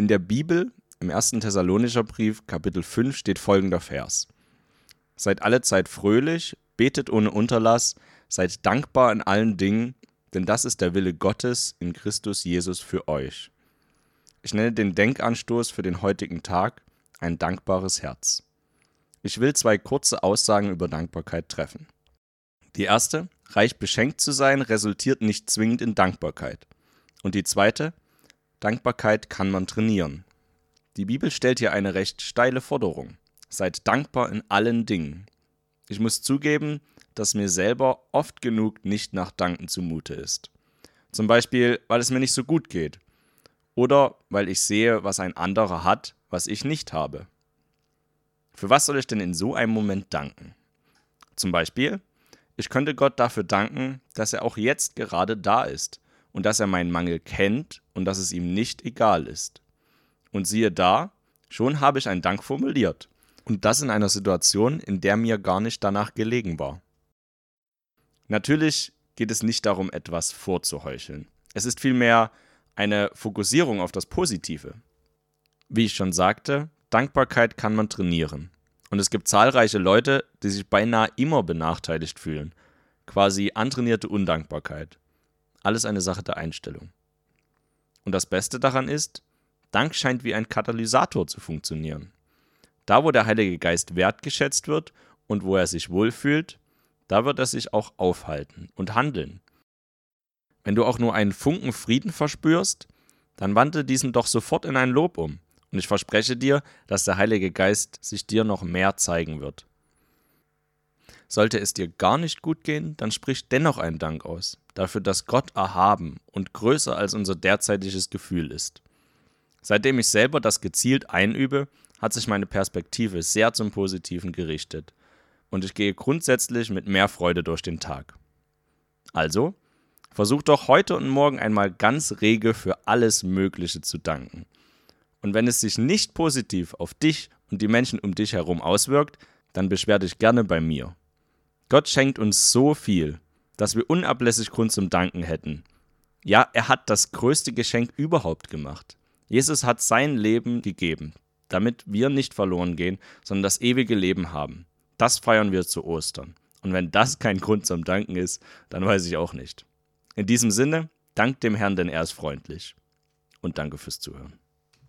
In der Bibel, im 1. Thessalonischer Brief, Kapitel 5, steht folgender Vers. Seid alle Zeit fröhlich, betet ohne Unterlass, seid dankbar in allen Dingen, denn das ist der Wille Gottes in Christus Jesus für euch. Ich nenne den Denkanstoß für den heutigen Tag ein dankbares Herz. Ich will zwei kurze Aussagen über Dankbarkeit treffen. Die erste, reich beschenkt zu sein, resultiert nicht zwingend in Dankbarkeit. Und die zweite, Dankbarkeit kann man trainieren. Die Bibel stellt hier eine recht steile Forderung. Seid dankbar in allen Dingen. Ich muss zugeben, dass mir selber oft genug nicht nach Danken zumute ist. Zum Beispiel, weil es mir nicht so gut geht. Oder weil ich sehe, was ein anderer hat, was ich nicht habe. Für was soll ich denn in so einem Moment danken? Zum Beispiel, ich könnte Gott dafür danken, dass er auch jetzt gerade da ist und dass er meinen Mangel kennt und dass es ihm nicht egal ist. Und siehe da, schon habe ich einen Dank formuliert. Und das in einer Situation, in der mir gar nicht danach gelegen war. Natürlich geht es nicht darum, etwas vorzuheucheln. Es ist vielmehr eine Fokussierung auf das Positive. Wie ich schon sagte, Dankbarkeit kann man trainieren. Und es gibt zahlreiche Leute, die sich beinahe immer benachteiligt fühlen. Quasi antrainierte Undankbarkeit. Alles eine Sache der Einstellung. Und das Beste daran ist, Dank scheint wie ein Katalysator zu funktionieren. Da, wo der Heilige Geist wertgeschätzt wird und wo er sich wohlfühlt, da wird er sich auch aufhalten und handeln. Wenn du auch nur einen Funken Frieden verspürst, dann wandle diesen doch sofort in ein Lob um. Und ich verspreche dir, dass der Heilige Geist sich dir noch mehr zeigen wird. Sollte es dir gar nicht gut gehen, dann sprich dennoch einen Dank aus, dafür, dass Gott erhaben und größer als unser derzeitiges Gefühl ist. Seitdem ich selber das gezielt einübe, hat sich meine Perspektive sehr zum Positiven gerichtet und ich gehe grundsätzlich mit mehr Freude durch den Tag. Also, versuch doch heute und morgen einmal ganz rege für alles Mögliche zu danken. Und wenn es sich nicht positiv auf dich und die Menschen um dich herum auswirkt, dann beschwer dich gerne bei mir. Gott schenkt uns so viel, dass wir unablässig Grund zum Danken hätten. Ja, er hat das größte Geschenk überhaupt gemacht. Jesus hat sein Leben gegeben, damit wir nicht verloren gehen, sondern das ewige Leben haben. Das feiern wir zu Ostern. Und wenn das kein Grund zum Danken ist, dann weiß ich auch nicht. In diesem Sinne, dank dem Herrn, denn er ist freundlich. Und danke fürs Zuhören.